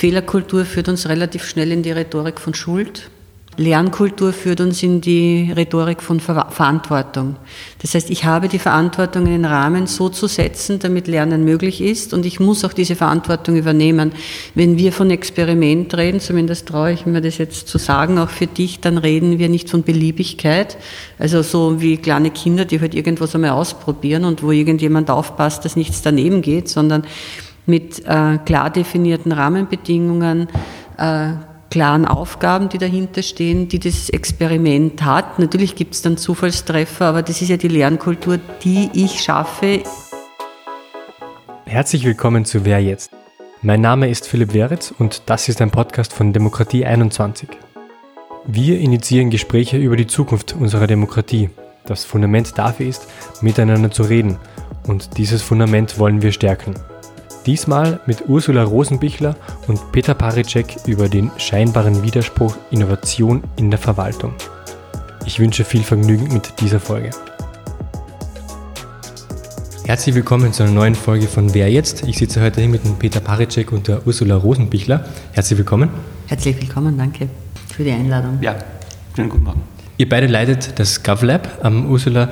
Fehlerkultur führt uns relativ schnell in die Rhetorik von Schuld. Lernkultur führt uns in die Rhetorik von Ver Verantwortung. Das heißt, ich habe die Verantwortung, einen Rahmen so zu setzen, damit Lernen möglich ist und ich muss auch diese Verantwortung übernehmen. Wenn wir von Experiment reden, zumindest traue ich mir das jetzt zu sagen, auch für dich, dann reden wir nicht von Beliebigkeit, also so wie kleine Kinder, die halt irgendwas einmal ausprobieren und wo irgendjemand aufpasst, dass nichts daneben geht, sondern mit äh, klar definierten Rahmenbedingungen, äh, klaren Aufgaben, die dahinter stehen, die das Experiment hat. Natürlich gibt es dann Zufallstreffer, aber das ist ja die Lernkultur, die ich schaffe. Herzlich willkommen zu Wer jetzt? Mein Name ist Philipp Weritz und das ist ein Podcast von Demokratie 21. Wir initiieren Gespräche über die Zukunft unserer Demokratie. Das Fundament dafür ist, miteinander zu reden und dieses Fundament wollen wir stärken. Diesmal mit Ursula Rosenbichler und Peter Paricek über den scheinbaren Widerspruch Innovation in der Verwaltung. Ich wünsche viel Vergnügen mit dieser Folge. Herzlich willkommen zu einer neuen Folge von Wer jetzt? Ich sitze heute hier mit dem Peter Paricek und der Ursula Rosenbichler. Herzlich willkommen. Herzlich willkommen, danke für die Einladung. Ja, schönen guten Morgen. Ihr beide leitet das GovLab. Ursula,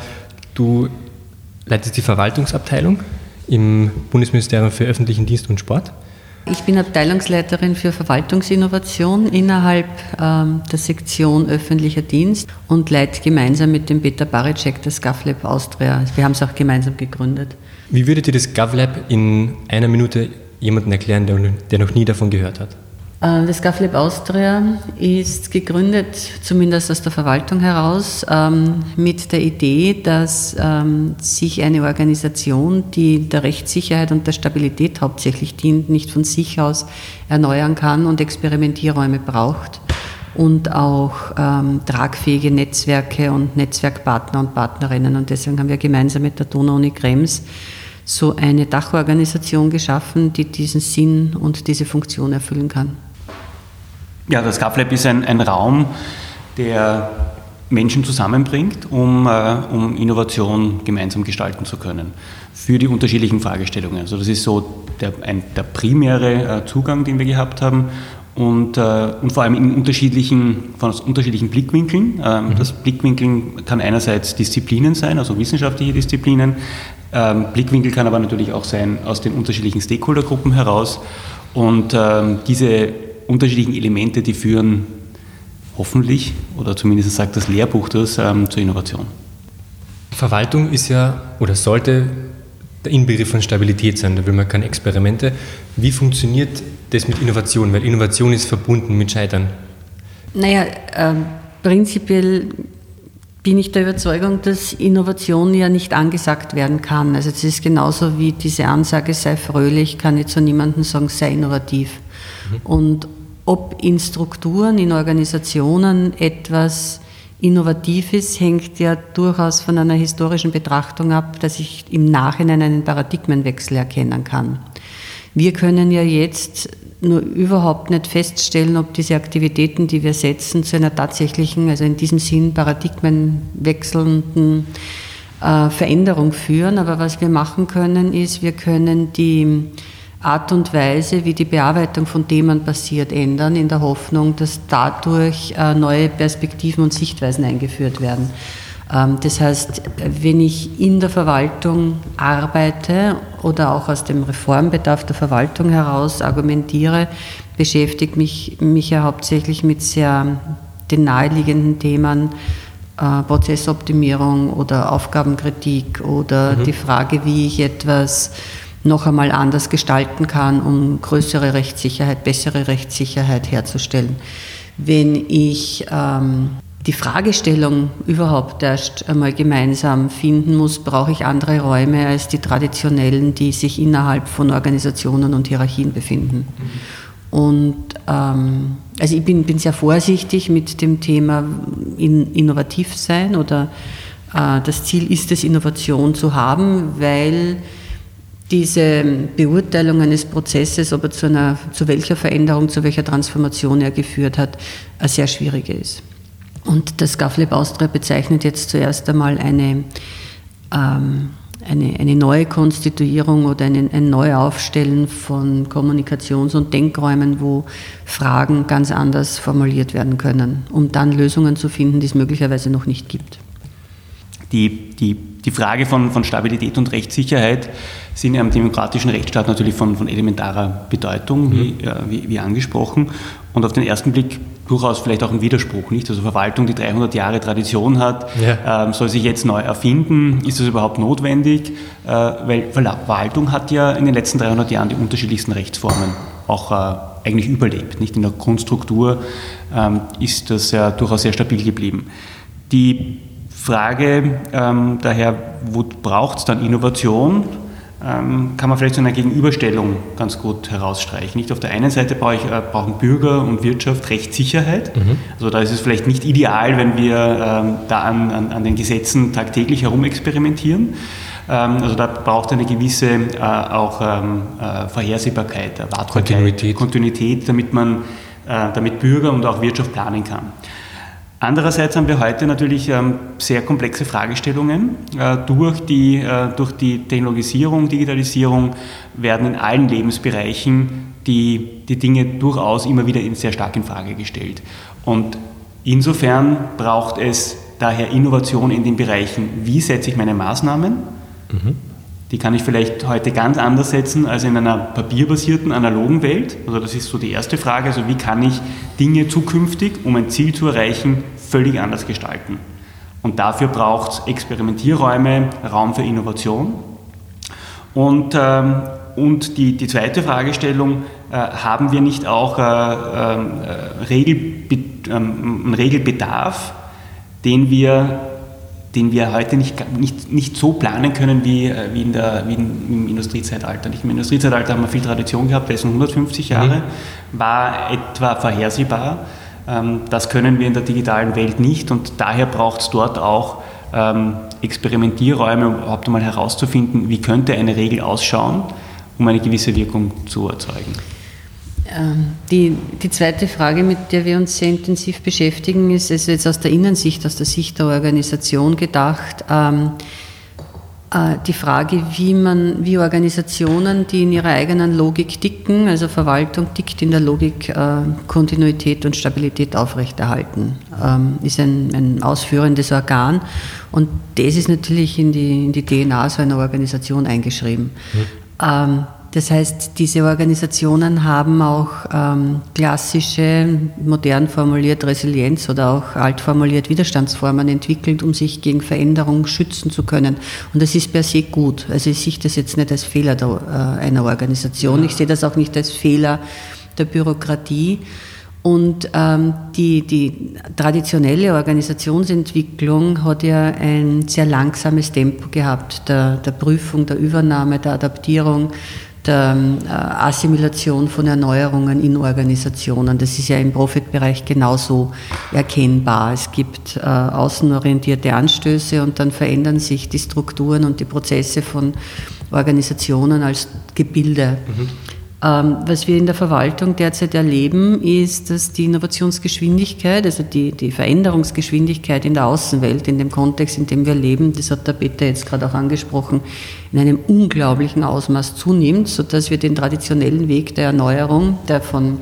du leitest die Verwaltungsabteilung im Bundesministerium für öffentlichen Dienst und Sport. Ich bin Abteilungsleiterin für Verwaltungsinnovation innerhalb ähm, der Sektion öffentlicher Dienst und leite gemeinsam mit dem Peter Baricek das GovLab Austria. Wir haben es auch gemeinsam gegründet. Wie würdet ihr das GovLab in einer Minute jemandem erklären, der, der noch nie davon gehört hat? Äh, das GovLab Austria ist gegründet, zumindest aus der Verwaltung heraus, ähm, mit der Idee, dass ähm, sich eine Organisation, die der Rechtssicherheit und der Stabilität hauptsächlich dient, nicht von sich aus erneuern kann und Experimentierräume braucht und auch ähm, tragfähige Netzwerke und Netzwerkpartner und Partnerinnen. Und deswegen haben wir gemeinsam mit der Donau-Uni Krems so eine Dachorganisation geschaffen, die diesen Sinn und diese Funktion erfüllen kann. Ja, das GovLab ist ein, ein Raum, der Menschen zusammenbringt, um, äh, um Innovation gemeinsam gestalten zu können für die unterschiedlichen Fragestellungen. Also das ist so der, ein, der primäre äh, Zugang, den wir gehabt haben und, äh, und vor allem in unterschiedlichen, von unterschiedlichen Blickwinkeln. Ähm, mhm. Das Blickwinkeln kann einerseits Disziplinen sein, also wissenschaftliche Disziplinen. Ähm, Blickwinkel kann aber natürlich auch sein aus den unterschiedlichen Stakeholdergruppen heraus. Und ähm, diese unterschiedlichen Elemente, die führen hoffentlich, oder zumindest sagt das Lehrbuch das, ähm, zur Innovation. Verwaltung ist ja oder sollte der Inbegriff von Stabilität sein. Da will man keine Experimente. Wie funktioniert das mit Innovation? Weil Innovation ist verbunden mit Scheitern. Naja, äh, prinzipiell bin ich der Überzeugung, dass Innovation ja nicht angesagt werden kann. Also es ist genauso wie diese Ansage, sei fröhlich, kann ich zu niemandem sagen, sei innovativ. Mhm. Und ob in Strukturen, in Organisationen etwas Innovatives hängt ja durchaus von einer historischen Betrachtung ab, dass ich im Nachhinein einen Paradigmenwechsel erkennen kann. Wir können ja jetzt nur überhaupt nicht feststellen, ob diese Aktivitäten, die wir setzen, zu einer tatsächlichen, also in diesem Sinn paradigmenwechselnden äh, Veränderung führen. Aber was wir machen können, ist, wir können die Art und Weise, wie die Bearbeitung von Themen passiert, ändern, in der Hoffnung, dass dadurch äh, neue Perspektiven und Sichtweisen eingeführt werden. Ähm, das heißt, wenn ich in der Verwaltung arbeite oder auch aus dem Reformbedarf der Verwaltung heraus argumentiere, beschäftigt mich, mich ja hauptsächlich mit sehr den naheliegenden Themen äh, Prozessoptimierung oder Aufgabenkritik oder mhm. die Frage, wie ich etwas noch einmal anders gestalten kann, um größere Rechtssicherheit, bessere Rechtssicherheit herzustellen. Wenn ich ähm, die Fragestellung überhaupt erst einmal gemeinsam finden muss, brauche ich andere Räume als die traditionellen, die sich innerhalb von Organisationen und Hierarchien befinden. Und ähm, also ich bin, bin, sehr vorsichtig mit dem Thema in, innovativ sein oder äh, das Ziel ist es, Innovation zu haben, weil diese Beurteilung eines Prozesses, ob er zu, einer, zu welcher Veränderung, zu welcher Transformation er geführt hat, eine sehr schwierige ist. Und das GovLab Austria bezeichnet jetzt zuerst einmal eine, ähm, eine, eine neue Konstituierung oder ein, ein Neuaufstellen von Kommunikations- und Denkräumen, wo Fragen ganz anders formuliert werden können, um dann Lösungen zu finden, die es möglicherweise noch nicht gibt. Die, die, die Frage von, von Stabilität und Rechtssicherheit sind ja im demokratischen Rechtsstaat natürlich von, von elementarer Bedeutung, wie, mhm. wie, wie angesprochen. Und auf den ersten Blick durchaus vielleicht auch ein Widerspruch, nicht? Also Verwaltung, die 300 Jahre Tradition hat, ja. ähm, soll sich jetzt neu erfinden. Ist das überhaupt notwendig? Äh, weil Verwaltung hat ja in den letzten 300 Jahren die unterschiedlichsten Rechtsformen auch äh, eigentlich überlebt. Nicht in der Grundstruktur ähm, ist das ja durchaus sehr stabil geblieben. Die Frage ähm, daher, wo braucht es dann Innovation? Ähm, kann man vielleicht so eine Gegenüberstellung ganz gut herausstreichen. Nicht auf der einen Seite brauche ich, äh, brauchen Bürger und Wirtschaft Rechtssicherheit. Mhm. Also da ist es vielleicht nicht ideal, wenn wir ähm, da an, an, an, den Gesetzen tagtäglich herumexperimentieren. Ähm, also da braucht eine gewisse äh, auch ähm, äh, Vorhersehbarkeit, Erwartbarkeit, Kontinuität. Kontinuität, damit man, äh, damit Bürger und auch Wirtschaft planen kann. Andererseits haben wir heute natürlich ähm, sehr komplexe Fragestellungen. Äh, durch, die, äh, durch die Technologisierung, Digitalisierung werden in allen Lebensbereichen die, die Dinge durchaus immer wieder sehr stark in Frage gestellt. Und insofern braucht es daher Innovation in den Bereichen, wie setze ich meine Maßnahmen, mhm. Die kann ich vielleicht heute ganz anders setzen als in einer papierbasierten, analogen Welt. Also das ist so die erste Frage. Also wie kann ich Dinge zukünftig, um ein Ziel zu erreichen, völlig anders gestalten? Und dafür braucht es Experimentierräume, Raum für Innovation. Und, ähm, und die, die zweite Fragestellung, äh, haben wir nicht auch äh, ähm, äh, Regelbe ähm, einen Regelbedarf, den wir den wir heute nicht, nicht, nicht so planen können wie, äh, wie, in der, wie im Industriezeitalter. Nicht Im Industriezeitalter haben wir viel Tradition gehabt, das sind 150 Jahre, mhm. war etwa vorhersehbar. Ähm, das können wir in der digitalen Welt nicht und daher braucht es dort auch ähm, Experimentierräume, um überhaupt einmal herauszufinden, wie könnte eine Regel ausschauen, um eine gewisse Wirkung zu erzeugen. Ähm, die, die zweite Frage, mit der wir uns sehr intensiv beschäftigen, ist also jetzt aus der Innensicht, aus der Sicht der Organisation gedacht. Ähm, äh, die Frage, wie man, wie Organisationen, die in ihrer eigenen Logik dicken, also Verwaltung tickt in der Logik äh, Kontinuität und Stabilität aufrechterhalten, ähm, ist ein, ein ausführendes Organ und das ist natürlich in die, in die DNA so einer Organisation eingeschrieben. Mhm. Ähm, das heißt, diese Organisationen haben auch ähm, klassische, modern formuliert Resilienz oder auch alt formuliert Widerstandsformen entwickelt, um sich gegen Veränderung schützen zu können. Und das ist per se gut. Also ich sehe das jetzt nicht als Fehler der, äh, einer Organisation. Ich sehe das auch nicht als Fehler der Bürokratie. Und ähm, die, die traditionelle Organisationsentwicklung hat ja ein sehr langsames Tempo gehabt, der, der Prüfung, der Übernahme, der Adaptierung der äh, Assimilation von Erneuerungen in Organisationen. Das ist ja im Profitbereich genauso erkennbar. Es gibt äh, außenorientierte Anstöße und dann verändern sich die Strukturen und die Prozesse von Organisationen als Gebilde. Mhm. Ähm, was wir in der Verwaltung derzeit erleben, ist, dass die Innovationsgeschwindigkeit, also die, die Veränderungsgeschwindigkeit in der Außenwelt, in dem Kontext, in dem wir leben, das hat der Peter jetzt gerade auch angesprochen, in einem unglaublichen Ausmaß zunimmt, sodass wir den traditionellen Weg der Erneuerung, der von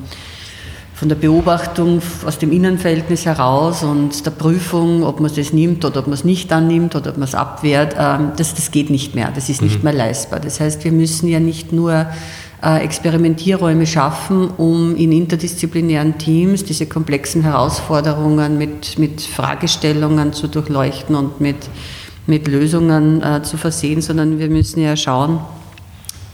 von der Beobachtung aus dem Innenverhältnis heraus und der Prüfung, ob man es nimmt oder ob man es nicht annimmt oder ob man es abwehrt, ähm, das, das geht nicht mehr, das ist nicht mhm. mehr leistbar. Das heißt, wir müssen ja nicht nur Experimentierräume schaffen, um in interdisziplinären Teams diese komplexen Herausforderungen mit, mit Fragestellungen zu durchleuchten und mit, mit Lösungen äh, zu versehen, sondern wir müssen ja schauen,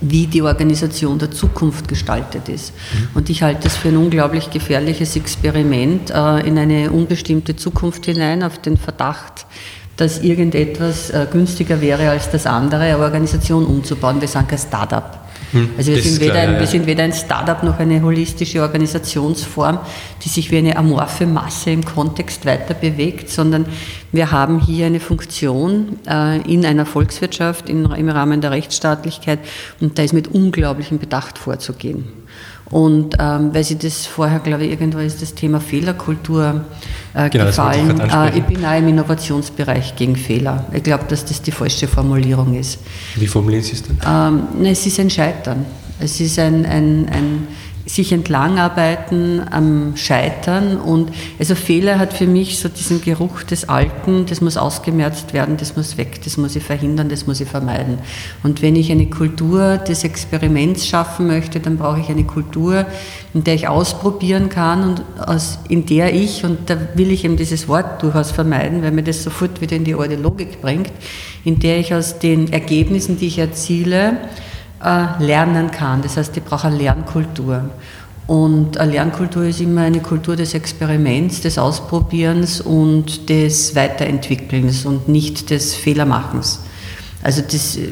wie die Organisation der Zukunft gestaltet ist. Mhm. Und ich halte es für ein unglaublich gefährliches Experiment äh, in eine unbestimmte Zukunft hinein, auf den Verdacht, dass irgendetwas äh, günstiger wäre als das andere, eine Organisation umzubauen. Wir sagen kein Startup. Hm, also wir sind, weder klar, ein, wir sind weder ein Startup noch eine holistische Organisationsform, die sich wie eine amorphe Masse im Kontext weiter bewegt, sondern wir haben hier eine Funktion äh, in einer Volkswirtschaft in, im Rahmen der Rechtsstaatlichkeit und da ist mit unglaublichem Bedacht vorzugehen. Und ähm, weil Sie das vorher, glaube ich, irgendwo ist das Thema Fehlerkultur äh, genau, gefallen. Ich, äh, ich, bin auch im Innovationsbereich gegen Fehler. Ich glaube, dass das die falsche Formulierung ist. Wie formulieren Sie es denn? Ähm, es ist ein Scheitern. Es ist ein, ein, ein sich entlangarbeiten am Scheitern und also Fehler hat für mich so diesen Geruch des Alten, das muss ausgemerzt werden, das muss weg, das muss ich verhindern, das muss ich vermeiden. Und wenn ich eine Kultur des Experiments schaffen möchte, dann brauche ich eine Kultur, in der ich ausprobieren kann und aus, in der ich, und da will ich eben dieses Wort durchaus vermeiden, weil mir das sofort wieder in die alte Logik bringt, in der ich aus den Ergebnissen, die ich erziele, lernen kann. Das heißt, ich brauche eine Lernkultur. Und eine Lernkultur ist immer eine Kultur des Experiments, des Ausprobierens und des Weiterentwickelns und nicht des Fehlermachens. Also das äh,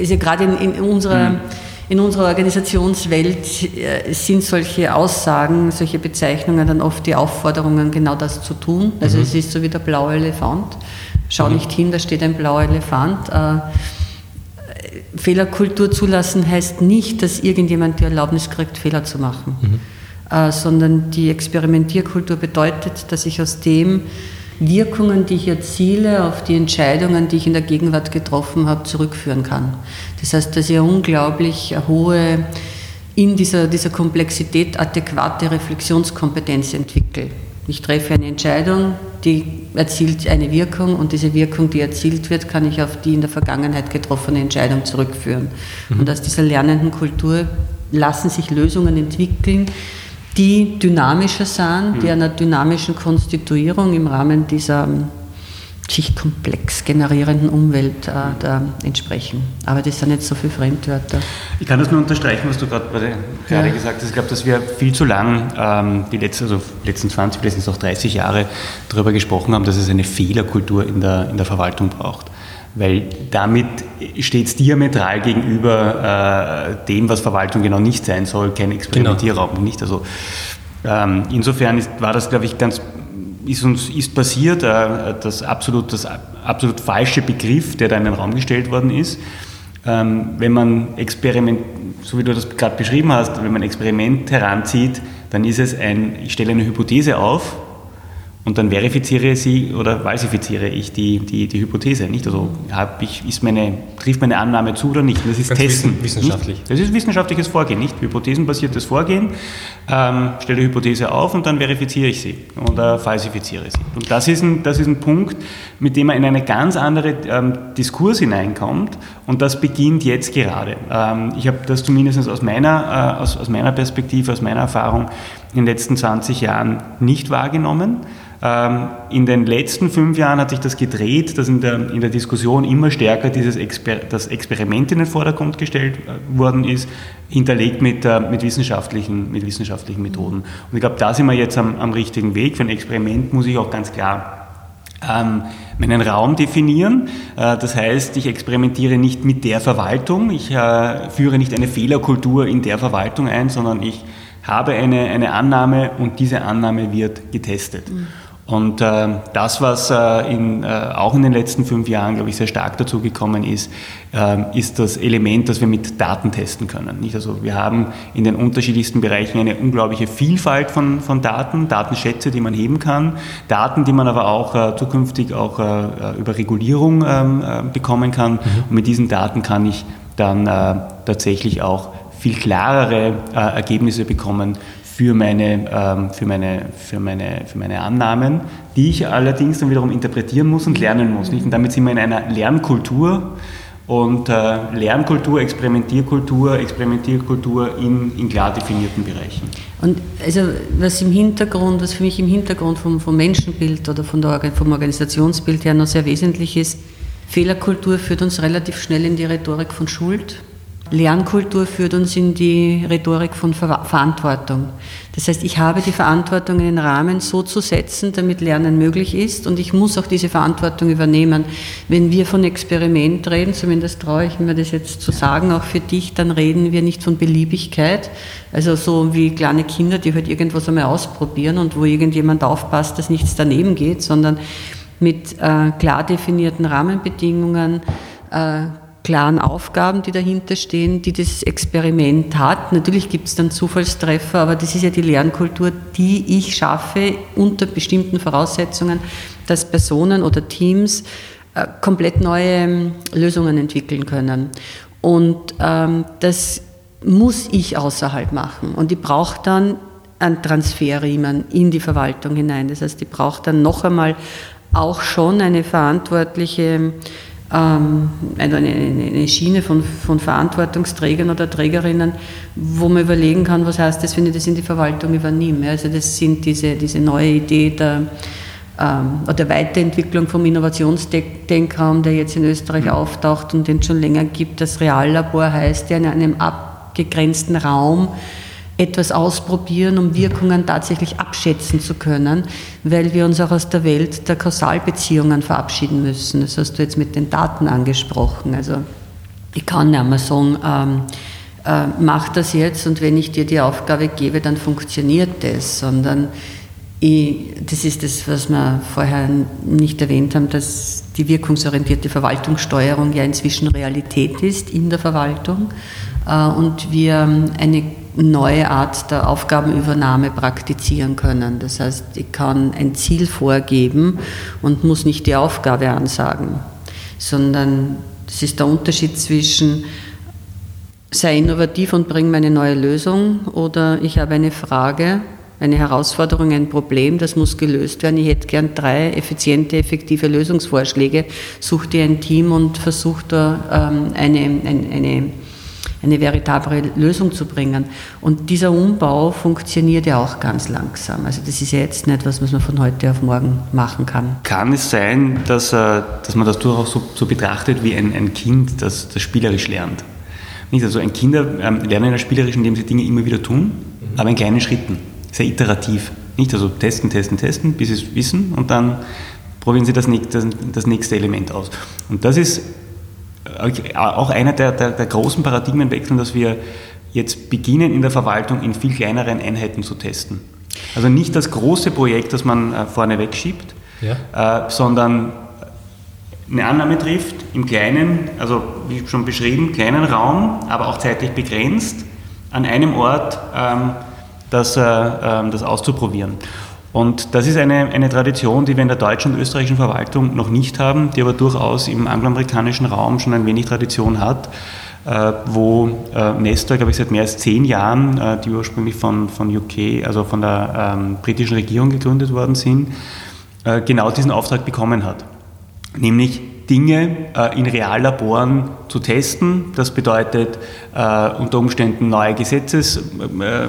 ist ja gerade in, in unserer, mhm. in unserer Organisationswelt äh, sind solche Aussagen, solche Bezeichnungen dann oft die Aufforderungen, genau das zu tun. Also mhm. es ist so wie der blaue Elefant. Schau mhm. nicht hin, da steht ein blauer Elefant. Fehlerkultur zulassen heißt nicht, dass irgendjemand die Erlaubnis kriegt, Fehler zu machen, mhm. äh, sondern die Experimentierkultur bedeutet, dass ich aus dem Wirkungen, die ich erziele, auf die Entscheidungen, die ich in der Gegenwart getroffen habe, zurückführen kann. Das heißt, dass ich eine unglaublich hohe, in dieser, dieser Komplexität adäquate Reflexionskompetenz entwickle. Ich treffe eine Entscheidung, die erzielt eine Wirkung und diese Wirkung, die erzielt wird, kann ich auf die in der Vergangenheit getroffene Entscheidung zurückführen. Mhm. Und aus dieser lernenden Kultur lassen sich Lösungen entwickeln, die dynamischer sind, die mhm. einer dynamischen Konstituierung im Rahmen dieser sich komplex generierenden Umwelt äh, da entsprechen. Aber das sind jetzt so viele Fremdwörter. Ich kann das nur unterstreichen, was du gerade, gerade ja. gesagt hast. Ich glaube, dass wir viel zu lang ähm, die letzten, also letzten 20, vielleicht auch 30 Jahre darüber gesprochen haben, dass es eine Fehlerkultur in der, in der Verwaltung braucht. Weil damit steht es diametral gegenüber äh, dem, was Verwaltung genau nicht sein soll, kein Experimentierraum. Genau. Nicht? Also, ähm, insofern ist, war das, glaube ich, ganz ist uns ist passiert, äh, das absolut, das absolut falsche Begriff, der da in den Raum gestellt worden ist. Ähm, wenn man Experiment, so wie du das gerade beschrieben hast, wenn man Experiment heranzieht, dann ist es ein, ich stelle eine Hypothese auf und dann verifiziere sie oder falsifiziere ich die, die, die Hypothese. Nicht? Also ich, ist meine, trifft meine Annahme zu oder nicht. Das ist Ganz Testen. Wissenschaftlich. Nicht? Das ist wissenschaftliches Vorgehen, nicht hypothesenbasiertes Vorgehen. Ähm, stelle Hypothese auf und dann verifiziere ich sie oder falsifiziere sie. Und das ist ein, das ist ein Punkt, mit dem man in eine ganz andere ähm, Diskurs hineinkommt und das beginnt jetzt gerade. Ähm, ich habe das zumindest aus meiner, äh, aus, aus meiner Perspektive, aus meiner Erfahrung in den letzten 20 Jahren nicht wahrgenommen. Ähm, in den letzten fünf Jahren hat sich das gedreht, dass in der, in der Diskussion immer stärker dieses Exper das Experiment in den Vordergrund gestellt äh, worden ist, hinterlegt mit, äh, mit, wissenschaftlichen, mit wissenschaftlichen Methoden. Und ich glaube, da sind wir jetzt am, am richtigen Weg. Für ein Experiment muss ich auch ganz klar ähm, meinen Raum definieren. Äh, das heißt, ich experimentiere nicht mit der Verwaltung, ich äh, führe nicht eine Fehlerkultur in der Verwaltung ein, sondern ich habe eine, eine Annahme und diese Annahme wird getestet. Mhm. Und äh, das, was äh, in, äh, auch in den letzten fünf Jahren, glaube ich, sehr stark dazu gekommen ist, äh, ist das Element, dass wir mit Daten testen können. Nicht? Also wir haben in den unterschiedlichsten Bereichen eine unglaubliche Vielfalt von, von Daten, Datenschätze, die man heben kann, Daten, die man aber auch äh, zukünftig auch äh, über Regulierung ähm, äh, bekommen kann. Mhm. Und mit diesen Daten kann ich dann tatsächlich auch viel klarere äh, Ergebnisse bekommen für meine, ähm, für, meine, für, meine, für meine Annahmen, die ich allerdings dann wiederum interpretieren muss und lernen muss. Nicht? Und damit sind wir in einer Lernkultur und äh, Lernkultur, Experimentierkultur, Experimentierkultur in, in klar definierten Bereichen. Und also was im Hintergrund, was für mich im Hintergrund vom, vom Menschenbild oder von der, vom Organisationsbild her noch sehr wesentlich ist, Fehlerkultur führt uns relativ schnell in die Rhetorik von Schuld Lernkultur führt uns in die Rhetorik von Ver Verantwortung. Das heißt, ich habe die Verantwortung, einen Rahmen so zu setzen, damit Lernen möglich ist und ich muss auch diese Verantwortung übernehmen. Wenn wir von Experiment reden, zumindest traue ich mir das jetzt zu sagen, auch für dich, dann reden wir nicht von Beliebigkeit, also so wie kleine Kinder, die halt irgendwas einmal ausprobieren und wo irgendjemand aufpasst, dass nichts daneben geht, sondern mit äh, klar definierten Rahmenbedingungen, äh, klaren Aufgaben, die dahinter stehen, die das Experiment hat. Natürlich gibt es dann Zufallstreffer, aber das ist ja die Lernkultur, die ich schaffe unter bestimmten Voraussetzungen, dass Personen oder Teams äh, komplett neue ähm, Lösungen entwickeln können. Und ähm, das muss ich außerhalb machen. Und ich brauche dann einen Transferriemen in die Verwaltung hinein. Das heißt, ich brauche dann noch einmal auch schon eine verantwortliche ähm, eine, eine, Schiene von, von Verantwortungsträgern oder Trägerinnen, wo man überlegen kann, was heißt das, wenn ich das in die Verwaltung übernehme. Also das sind diese, diese neue Idee der, ähm, der Weiterentwicklung vom Innovationsdenkraum, der jetzt in Österreich auftaucht und den es schon länger gibt. Das Reallabor heißt ja in einem abgegrenzten Raum, etwas ausprobieren, um Wirkungen tatsächlich abschätzen zu können, weil wir uns auch aus der Welt der Kausalbeziehungen verabschieden müssen. Das hast du jetzt mit den Daten angesprochen. Also ich kann nicht mehr sagen, ähm, äh, mach das jetzt und wenn ich dir die Aufgabe gebe, dann funktioniert das, sondern ich, das ist das, was wir vorher nicht erwähnt haben, dass die wirkungsorientierte Verwaltungssteuerung ja inzwischen Realität ist in der Verwaltung äh, und wir eine neue Art der Aufgabenübernahme praktizieren können. Das heißt, ich kann ein Ziel vorgeben und muss nicht die Aufgabe ansagen, sondern das ist der Unterschied zwischen sei innovativ und bring mir eine neue Lösung oder ich habe eine Frage, eine Herausforderung, ein Problem, das muss gelöst werden. Ich hätte gern drei effiziente, effektive Lösungsvorschläge. Such dir ein Team und versuch da ähm, eine, eine, eine eine veritable Lösung zu bringen. Und dieser Umbau funktioniert ja auch ganz langsam. Also das ist ja jetzt nicht was, was man von heute auf morgen machen kann. Kann es sein, dass, äh, dass man das durchaus so, so betrachtet wie ein, ein Kind, das, das spielerisch lernt? Nicht? Also ein Kinder ähm, lernen ja spielerisch, indem sie Dinge immer wieder tun, mhm. aber in kleinen Schritten, sehr iterativ. Nicht also testen, testen, testen, bis sie es wissen und dann probieren sie das, das, das nächste Element aus. Und das ist auch einer der, der, der großen Paradigmenwechsel, dass wir jetzt beginnen in der Verwaltung in viel kleineren Einheiten zu testen. Also nicht das große Projekt, das man äh, vorne wegschiebt, ja. äh, sondern eine Annahme trifft im kleinen, also wie schon beschrieben, kleinen Raum, aber auch zeitlich begrenzt, an einem Ort ähm, das, äh, äh, das auszuprobieren. Und das ist eine, eine Tradition, die wir in der deutschen und österreichischen Verwaltung noch nicht haben, die aber durchaus im angloamerikanischen Raum schon ein wenig Tradition hat, äh, wo äh, Nestor, glaube ich, seit mehr als zehn Jahren, äh, die ursprünglich von, von UK, also von der ähm, britischen Regierung gegründet worden sind, äh, genau diesen Auftrag bekommen hat. Nämlich Dinge äh, in Reallaboren zu testen. Das bedeutet äh, unter Umständen neue Gesetzes, äh,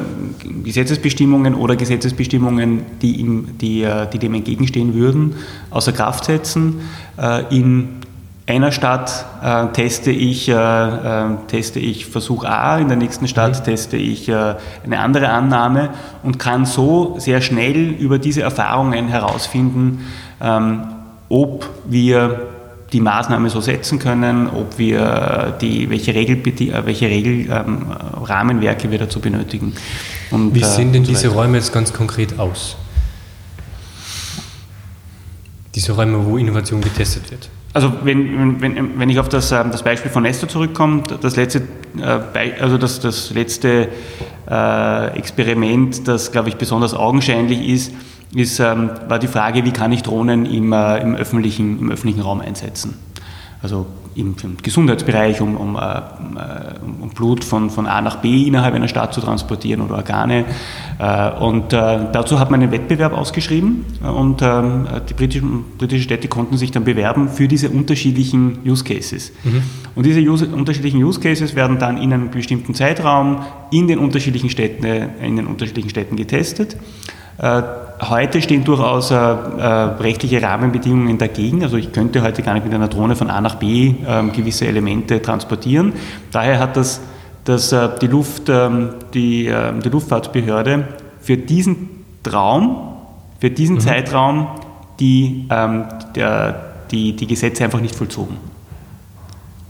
Gesetzesbestimmungen oder Gesetzesbestimmungen, die, ihm, die, äh, die dem entgegenstehen würden, außer Kraft setzen. Äh, in einer Stadt äh, teste, ich, teste ich Versuch A, in der nächsten Stadt mhm. teste ich eine andere Annahme und kann so sehr schnell über diese Erfahrungen herausfinden, ähm, ob wir die Maßnahme so setzen können, ob wir die, welche, Regel, äh, welche Regelrahmenwerke ähm, wir dazu benötigen. Und, Wie sehen denn so diese Räume jetzt ganz konkret aus? Diese Räume, wo Innovation getestet wird? Also wenn, wenn, wenn ich auf das, ähm, das Beispiel von Nestor zurückkomme, das letzte, äh, also das, das letzte Experiment, das, glaube ich, besonders augenscheinlich ist, ist, ähm, war die Frage, wie kann ich Drohnen im, äh, im, öffentlichen, im öffentlichen Raum einsetzen. Also im, im Gesundheitsbereich, um, um, äh, um, Blut von, von A nach B innerhalb einer Stadt zu transportieren oder Organe. Äh, und äh, dazu hat man einen Wettbewerb ausgeschrieben und ähm, die britischen, britischen Städte konnten sich dann bewerben für diese unterschiedlichen Use Cases. Mhm. Und diese Use, unterschiedlichen Use Cases werden dann in einem bestimmten Zeitraum in den unterschiedlichen Städten, in den unterschiedlichen Städten getestet. Äh, heute stehen durchaus äh, äh, rechtliche Rahmenbedingungen dagegen. Also ich könnte heute gar nicht mit einer Drohne von A nach B ähm, gewisse Elemente transportieren. Daher hat das, das, die, Luft, ähm, die, ähm, die Luftfahrtbehörde für diesen Traum, für diesen mhm. Zeitraum die, der, die, die Gesetze einfach nicht vollzogen.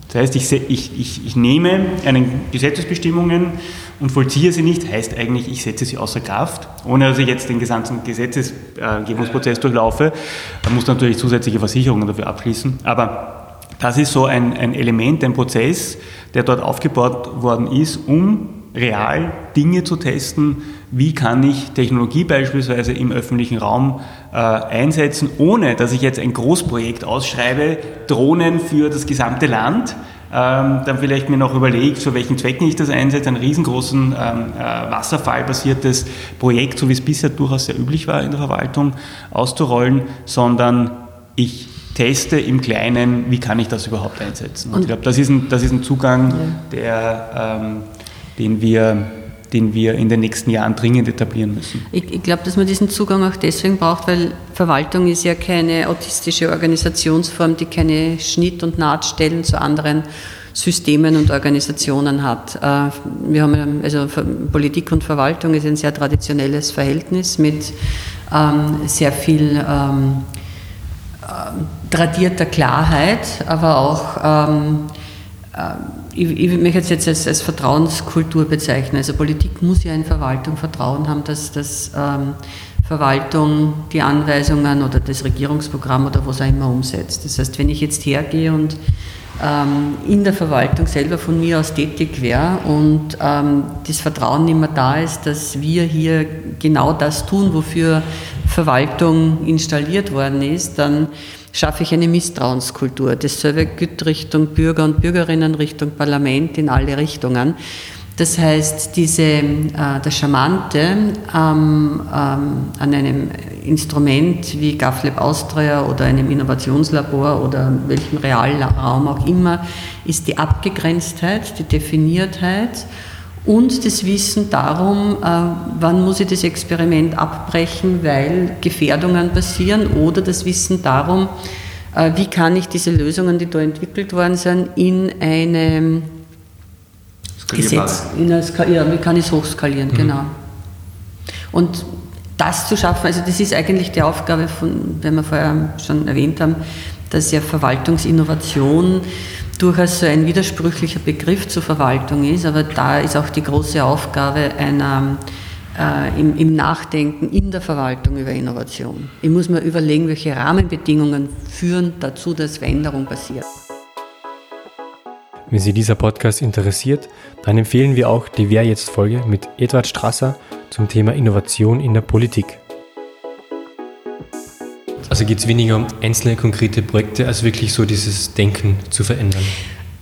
Das heißt, ich, ich, ich, ich nehme eine Gesetzesbestimmungen und vollziehe sie nicht, heißt eigentlich, ich setze sie außer Kraft, ohne dass ich jetzt den gesamten Gesetzesgebungsprozess durchlaufe. Man muss natürlich zusätzliche Versicherungen dafür abschließen, aber das ist so ein, ein Element, ein Prozess, der dort aufgebaut worden ist, um real Dinge zu testen, wie kann ich Technologie beispielsweise im öffentlichen Raum äh, einsetzen, ohne dass ich jetzt ein Großprojekt ausschreibe, Drohnen für das gesamte Land, ähm, dann vielleicht mir noch überlegt, zu welchen Zwecken ich das einsetze, ein riesengroßen ähm, äh, wasserfallbasiertes Projekt, so wie es bisher durchaus sehr üblich war in der Verwaltung, auszurollen, sondern ich teste im Kleinen, wie kann ich das überhaupt einsetzen. Und ich glaube, das ist ein, das ist ein Zugang, der, ähm, den wir den wir in den nächsten Jahren dringend etablieren müssen. Ich, ich glaube, dass man diesen Zugang auch deswegen braucht, weil Verwaltung ist ja keine autistische Organisationsform, die keine Schnitt- und Nahtstellen zu anderen Systemen und Organisationen hat. Äh, wir haben also Politik und Verwaltung ist ein sehr traditionelles Verhältnis mit ähm, sehr viel ähm, äh, tradierter Klarheit, aber auch ähm, äh, ich, ich möchte es jetzt als, als, Vertrauenskultur bezeichnen. Also Politik muss ja in Verwaltung Vertrauen haben, dass, dass ähm, Verwaltung die Anweisungen oder das Regierungsprogramm oder was auch immer umsetzt. Das heißt, wenn ich jetzt hergehe und ähm, in der Verwaltung selber von mir aus tätig wäre und ähm, das Vertrauen mehr da ist, dass wir hier genau das tun, wofür Verwaltung installiert worden ist, dann schaffe ich eine Misstrauenskultur. Dasselbe gilt Richtung Bürger und Bürgerinnen, Richtung Parlament, in alle Richtungen. Das heißt, diese, äh, das Charmante ähm, ähm, an einem Instrument wie GovLab Austria oder einem Innovationslabor oder welchem Realraum auch immer, ist die Abgegrenztheit, die Definiertheit und das Wissen darum, äh, wann muss ich das Experiment abbrechen, weil Gefährdungen passieren oder das Wissen darum, äh, wie kann ich diese Lösungen, die da entwickelt worden sind, in eine Gesetz, in eine, ja, wie kann ich es hochskalieren, mhm. genau. Und das zu schaffen, also das ist eigentlich die Aufgabe von, wenn wir vorher schon erwähnt haben, dass ja Verwaltungsinnovation durchaus so ein widersprüchlicher Begriff zur Verwaltung ist, aber da ist auch die große Aufgabe einer, äh, im, im, Nachdenken in der Verwaltung über Innovation. Ich muss mir überlegen, welche Rahmenbedingungen führen dazu, dass Veränderung passiert. Wenn Sie dieser Podcast interessiert, dann empfehlen wir auch die Wer jetzt Folge mit Edward Strasser zum Thema Innovation in der Politik. Also geht es weniger um einzelne konkrete Projekte, als wirklich so dieses Denken zu verändern?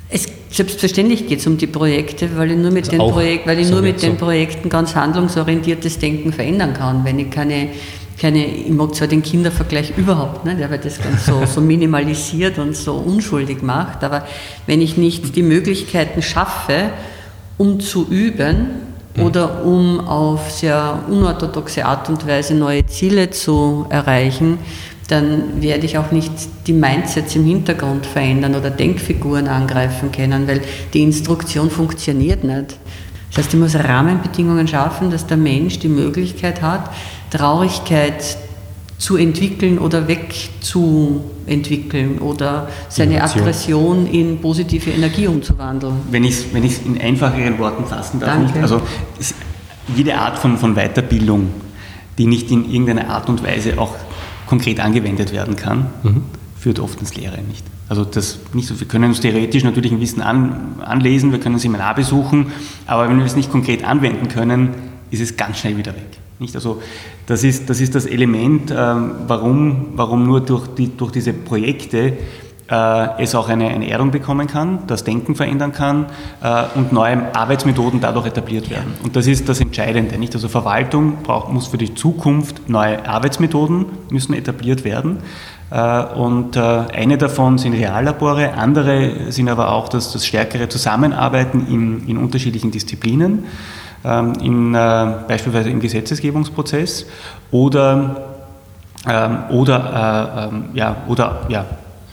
Es, selbstverständlich geht es um die Projekte, weil ich nur mit, also den, Projek weil ich nur mit so. den Projekten ganz handlungsorientiertes Denken verändern kann. Wenn ich keine, keine ich mag zwar den Kindervergleich überhaupt nicht, weil das ganz so, so minimalisiert und so unschuldig macht, aber wenn ich nicht die Möglichkeiten schaffe, um zu üben, mhm. oder um auf sehr unorthodoxe Art und Weise neue Ziele zu erreichen, dann werde ich auch nicht die Mindsets im Hintergrund verändern oder Denkfiguren angreifen können, weil die Instruktion funktioniert nicht. Das heißt, ich muss Rahmenbedingungen schaffen, dass der Mensch die Möglichkeit hat, Traurigkeit zu entwickeln oder wegzuentwickeln oder seine Emotion. Aggression in positive Energie umzuwandeln. Wenn ich es wenn in einfacheren Worten fassen darf, Danke. also jede Art von, von Weiterbildung, die nicht in irgendeiner Art und Weise auch konkret angewendet werden kann, mhm. führt oft ins Leere nicht. Also das nicht so, wir können uns theoretisch natürlich ein Wissen an, anlesen, wir können Seminar besuchen, aber wenn wir es nicht konkret anwenden können, ist es ganz schnell wieder weg. Nicht? Also das ist, das ist das Element, ähm, warum, warum nur durch, die, durch diese Projekte äh, es auch eine, eine Erdung bekommen kann, das Denken verändern kann äh, und neue Arbeitsmethoden dadurch etabliert werden. Und das ist das Entscheidende. Nicht? Also Verwaltung braucht, muss für die Zukunft neue Arbeitsmethoden müssen etabliert werden. Äh, und eine davon sind Reallabore, andere sind aber auch das, das stärkere Zusammenarbeiten in, in unterschiedlichen Disziplinen, ähm, in, beispielsweise im Gesetzesgebungsprozess oder, ähm, oder, ähm, ja, oder ja,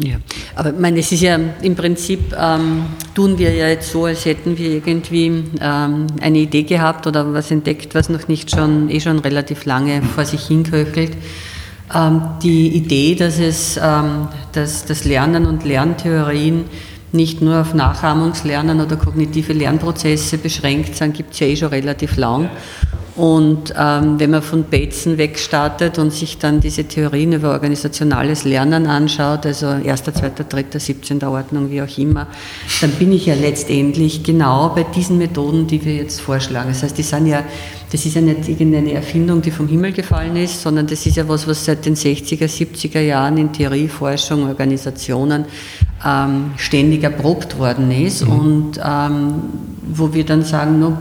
ja, aber ich meine, es ist ja im Prinzip, ähm, tun wir ja jetzt so, als hätten wir irgendwie ähm, eine Idee gehabt oder was entdeckt, was noch nicht schon, eh schon relativ lange vor sich hinköchelt. Ähm, die Idee, dass es, ähm, dass das Lernen und Lerntheorien nicht nur auf Nachahmungslernen oder kognitive Lernprozesse beschränkt sind, gibt es ja eh schon relativ lang. Und ähm, wenn man von Bateson wegstartet und sich dann diese Theorien über organisationales Lernen anschaut, also erster, zweiter, dritter, 17. Ordnung, wie auch immer, dann bin ich ja letztendlich genau bei diesen Methoden, die wir jetzt vorschlagen. Das heißt, die sind ja, das ist ja nicht irgendeine Erfindung, die vom Himmel gefallen ist, sondern das ist ja was, was seit den 60er, 70er Jahren in Theorie, Forschung, Organisationen ähm, ständig erprobt worden ist mhm. und ähm, wo wir dann sagen, no,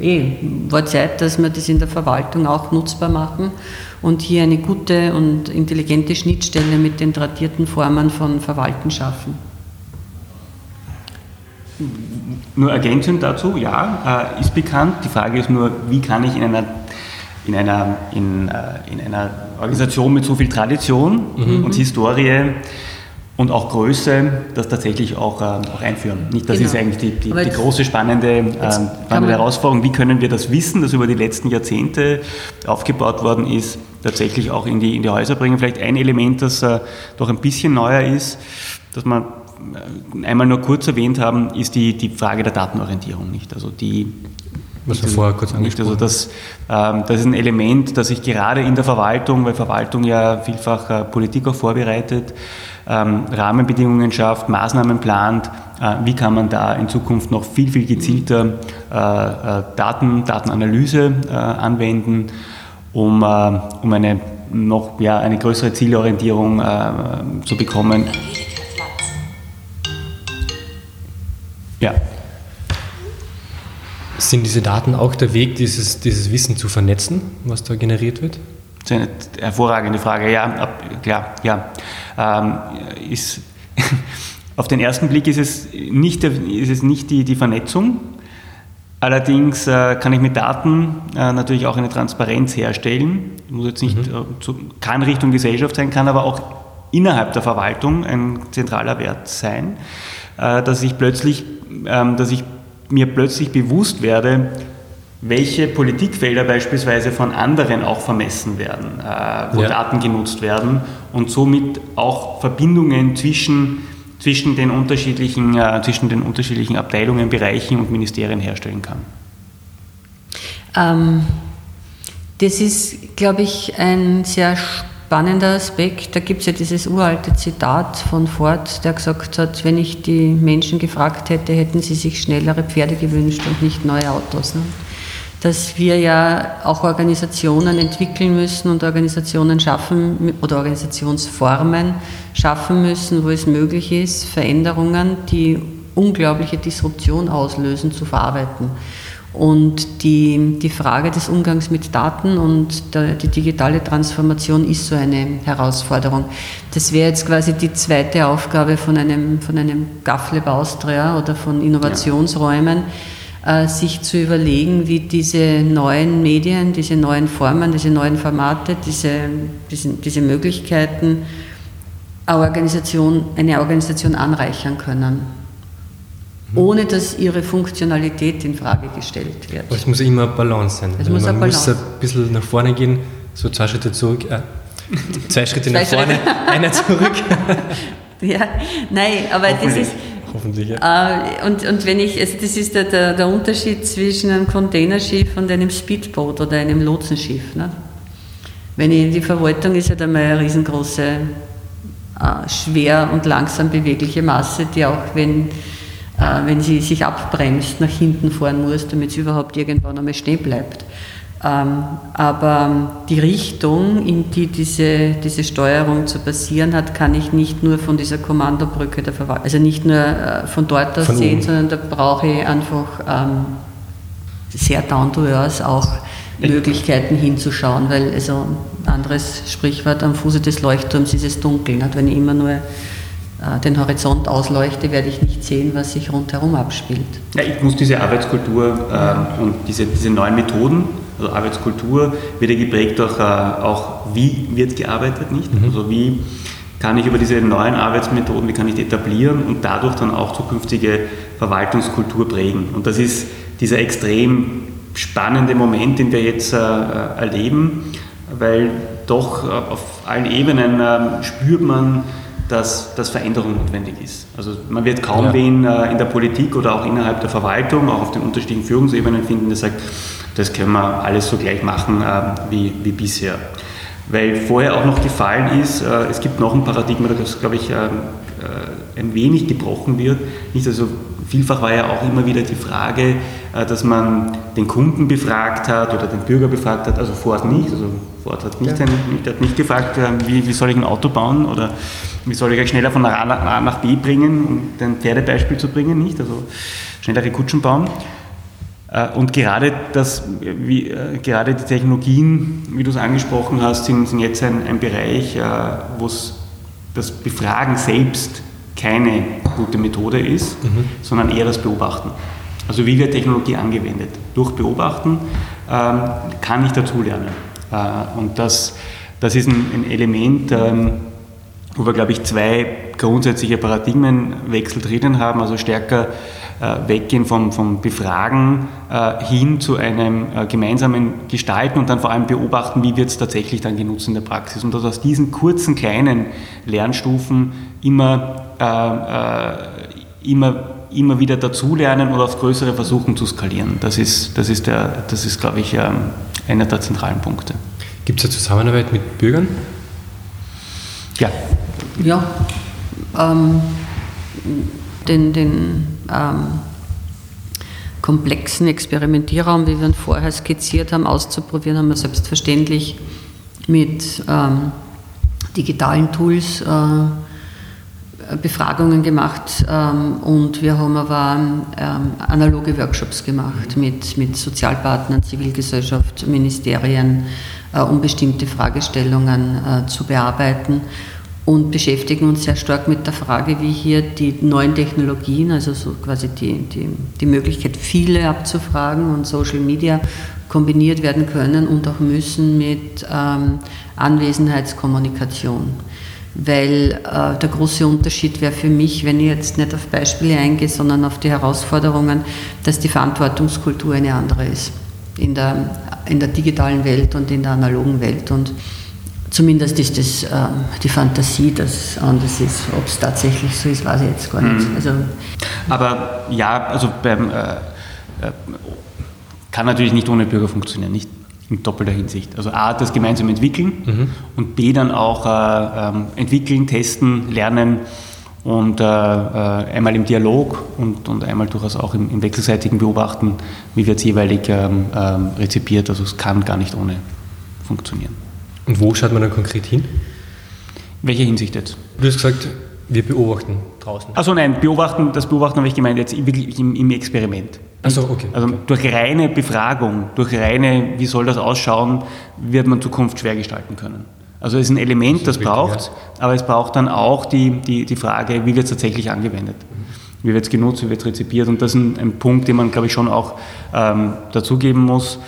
eh, war Zeit, dass wir das in der Verwaltung auch nutzbar machen und hier eine gute und intelligente Schnittstelle mit den tradierten Formen von Verwalten schaffen. Nur ergänzend dazu, ja, äh, ist bekannt. Die Frage ist nur, wie kann ich in einer, in einer, in, äh, in einer Organisation mit so viel Tradition mhm. und Historie und auch Größe das tatsächlich auch, äh, auch einführen. Nicht, das genau. ist eigentlich die, die, die große spannende, äh, spannende Herausforderung. Wie können wir das Wissen, das über die letzten Jahrzehnte aufgebaut worden ist, tatsächlich auch in die, in die Häuser bringen? Vielleicht ein Element, das äh, doch ein bisschen neuer ist, dass man äh, einmal nur kurz erwähnt haben, ist die, die Frage der Datenorientierung. Nicht? Also die, was wir vorher kurz angesprochen haben. Also das, ähm, das ist ein Element, das sich gerade in der Verwaltung, weil Verwaltung ja vielfach äh, Politik auch vorbereitet, ähm, Rahmenbedingungen schafft, Maßnahmen plant, äh, wie kann man da in Zukunft noch viel, viel gezielter äh, äh Daten, Datenanalyse anwenden, um, um eine noch ja, eine größere Zielorientierung zu bekommen. Ja. Sind diese Daten auch der Weg, dieses, dieses Wissen zu vernetzen, was da generiert wird? Das ist eine hervorragende Frage. Ja, klar, ja. Ähm, ist, auf den ersten Blick ist es nicht, ist es nicht die, die Vernetzung. Allerdings äh, kann ich mit Daten äh, natürlich auch eine Transparenz herstellen. Muss jetzt nicht, mhm. äh, zu, kann Richtung Gesellschaft sein, kann aber auch innerhalb der Verwaltung ein zentraler Wert sein, äh, dass ich plötzlich, ähm, dass ich mir plötzlich bewusst werde, welche Politikfelder beispielsweise von anderen auch vermessen werden, äh, wo ja. Daten genutzt werden und somit auch Verbindungen zwischen, zwischen, den unterschiedlichen, äh, zwischen den unterschiedlichen Abteilungen, Bereichen und Ministerien herstellen kann. Ähm, das ist, glaube ich, ein sehr spannender Aspekt. Da gibt es ja dieses uralte Zitat von Ford, der gesagt hat, wenn ich die Menschen gefragt hätte, hätten sie sich schnellere Pferde gewünscht und nicht neue Autos. Ne? Dass wir ja auch Organisationen entwickeln müssen und Organisationen schaffen oder Organisationsformen schaffen müssen, wo es möglich ist, Veränderungen, die unglaubliche Disruption auslösen, zu verarbeiten. Und die, die Frage des Umgangs mit Daten und der, die digitale Transformation ist so eine Herausforderung. Das wäre jetzt quasi die zweite Aufgabe von einem, von einem GAFLab Austria oder von Innovationsräumen. Ja sich zu überlegen, wie diese neuen Medien, diese neuen Formen, diese neuen Formate, diese, diese, diese Möglichkeiten eine Organisation, eine Organisation anreichern können, mhm. ohne dass ihre Funktionalität in Frage gestellt wird. Aber es muss immer Balance sein. Es muss man muss ein bisschen nach vorne gehen, so zwei Schritte zurück, äh, zwei Schritte nach vorne, einer zurück. ja, nein, aber das ist, hoffentlich. Ja. Äh, und, und wenn ich, also das ist der, der, Unterschied zwischen einem Containerschiff und einem Speedboot oder einem Lotsenschiff. Ne? Wenn ich, die Verwaltung ist ja dann mal eine riesengroße, äh, schwer und langsam bewegliche Masse, die auch, wenn, äh, wenn sie sich abbremst, nach hinten fahren muss, damit sie überhaupt irgendwann einmal stehen bleibt. Ähm, aber die Richtung, in die diese, diese Steuerung zu passieren hat, kann ich nicht nur von dieser Kommandobrücke der Verwaltung, also nicht nur äh, von dort aus von sehen, oben. sondern da brauche ich einfach ähm, sehr down to earth auch Möglichkeiten hinzuschauen, weil also ein anderes Sprichwort am Fuße des Leuchtturms ist es dunkel. Nicht? Wenn ich immer nur äh, den Horizont ausleuchte, werde ich nicht sehen, was sich rundherum abspielt. Ja, ich muss diese Arbeitskultur äh, und diese, diese neuen Methoden also Arbeitskultur wird ja geprägt durch äh, auch, wie wird gearbeitet, nicht? Mhm. Also wie kann ich über diese neuen Arbeitsmethoden, wie kann ich die etablieren und dadurch dann auch zukünftige Verwaltungskultur prägen. Und das ist dieser extrem spannende Moment, den wir jetzt äh, erleben, weil doch äh, auf allen Ebenen äh, spürt man dass, dass Veränderung notwendig ist. Also man wird kaum ja. wen äh, in der Politik oder auch innerhalb der Verwaltung, auch auf den unterschiedlichen Führungsebenen finden, der sagt, das können wir alles so gleich machen äh, wie, wie bisher. Weil vorher auch noch gefallen ist, äh, es gibt noch ein Paradigma, das, glaube ich, ähm, äh, ein wenig gebrochen wird. Nicht also vielfach war ja auch immer wieder die Frage, äh, dass man den Kunden befragt hat oder den Bürger befragt hat, also Ford nicht. Also Ford hat nicht, ja. ein, hat nicht gefragt, wie, wie, soll ich ein Auto bauen oder wie soll ich euch schneller von A nach B bringen, um ein Pferdebeispiel zu bringen, nicht? Also schnellere Kutschen bauen. Äh, und gerade, das, wie, äh, gerade die Technologien, wie du es angesprochen hast, sind, sind jetzt ein, ein Bereich, äh, wo das Befragen selbst keine gute Methode ist, mhm. sondern eher das Beobachten. Also wie wird Technologie angewendet? Durch Beobachten ähm, kann ich dazulernen. Äh, und das, das ist ein, Element, ähm, wo wir, glaube ich, zwei grundsätzliche Paradigmenwechsel drinnen haben, also stärker äh, weggehen vom, vom Befragen äh, hin zu einem äh, gemeinsamen Gestalten und dann vor allem beobachten, wie wird es tatsächlich dann genutzt in der Praxis. Und dass aus diesen kurzen, kleinen Lernstufen immer, immer, immer wieder dazulernen oder aufs Größere versuchen zu skalieren. Das ist, das ist, der, das ist glaube ich, ähm, einer der zentralen Punkte. Gibt es eine Zusammenarbeit mit Bürgern? Ja. Ja. Ähm, den, den ähm, komplexen Experimentierraum, wie wir ihn vorher skizziert haben, auszuprobieren, haben wir selbstverständlich mit ähm, digitalen Tools äh, Befragungen gemacht ähm, und wir haben aber ähm, analoge Workshops gemacht mit, mit Sozialpartnern, Zivilgesellschaft, Ministerien, äh, um bestimmte Fragestellungen äh, zu bearbeiten und beschäftigen uns sehr stark mit der Frage, wie hier die neuen Technologien, also so quasi die, die, die Möglichkeit, viele abzufragen und Social Media kombiniert werden können und auch müssen mit ähm, Anwesenheitskommunikation. Weil äh, der große Unterschied wäre für mich, wenn ich jetzt nicht auf Beispiele eingehe, sondern auf die Herausforderungen, dass die Verantwortungskultur eine andere ist in der, in der digitalen Welt und in der analogen Welt. Und Zumindest ist das äh, die Fantasie, dass es anders ist. Ob es tatsächlich so ist, weiß ich jetzt gar nicht. Mhm. Also, Aber ja, also beim, äh, äh, kann natürlich nicht ohne Bürger funktionieren, nicht in doppelter Hinsicht. Also A, das gemeinsam entwickeln mhm. und B, dann auch äh, ähm, entwickeln, testen, lernen und äh, äh, einmal im Dialog und, und einmal durchaus auch im, im wechselseitigen Beobachten, wie wird es jeweilig ähm, ähm, rezipiert. Also es kann gar nicht ohne funktionieren. Und wo schaut man dann konkret hin? Welche Hinsicht jetzt? Du hast gesagt, wir beobachten draußen. Also nein, beobachten, das Beobachten habe ich gemeint jetzt wirklich im, im Experiment. Also okay. Also durch reine Befragung, durch reine, wie soll das ausschauen, wird man Zukunft schwer gestalten können. Also es ist ein Element, das, das braucht, ja. aber es braucht dann auch die, die, die Frage, wie wird es tatsächlich angewendet. Wie wird es genutzt, wie wird es rezipiert und das ist ein, ein, Punkt, den man, glaube ich, schon auch ähm, dazugeben muss.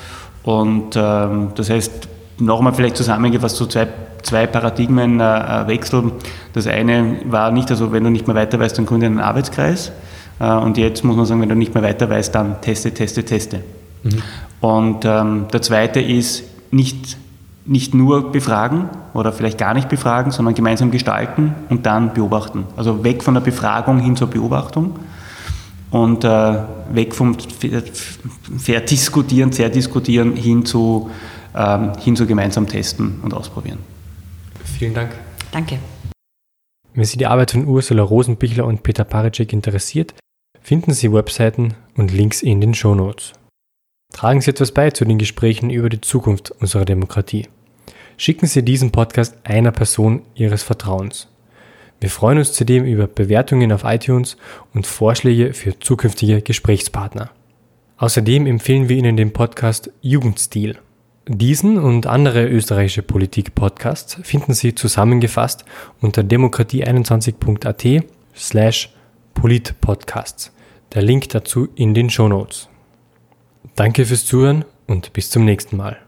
Und ähm, das heißt, nochmal vielleicht zusammengefasst, so zwei, zwei Paradigmen äh, wechseln. Das eine war nicht, also wenn du nicht mehr weiter weißt, dann gründe einen Arbeitskreis. Äh, und jetzt muss man sagen, wenn du nicht mehr weiter weißt, dann teste, teste, teste. Mhm. Und ähm, der zweite ist nicht, nicht nur befragen oder vielleicht gar nicht befragen, sondern gemeinsam gestalten und dann beobachten. Also weg von der Befragung hin zur Beobachtung und äh, weg vom Verdiskutieren, Zerdiskutieren hin zu ähm, hin zu gemeinsam testen und ausprobieren. Vielen Dank. Danke. Wenn Sie die Arbeit von Ursula Rosenbichler und Peter Paricek interessiert, finden Sie Webseiten und Links in den Show Notes. Tragen Sie etwas bei zu den Gesprächen über die Zukunft unserer Demokratie. Schicken Sie diesen Podcast einer Person Ihres Vertrauens. Wir freuen uns zudem über Bewertungen auf iTunes und Vorschläge für zukünftige Gesprächspartner. Außerdem empfehlen wir Ihnen den Podcast Jugendstil diesen und andere österreichische Politik-Podcasts finden Sie zusammengefasst unter demokratie21.at slash politpodcasts. Der Link dazu in den Show Notes. Danke fürs Zuhören und bis zum nächsten Mal.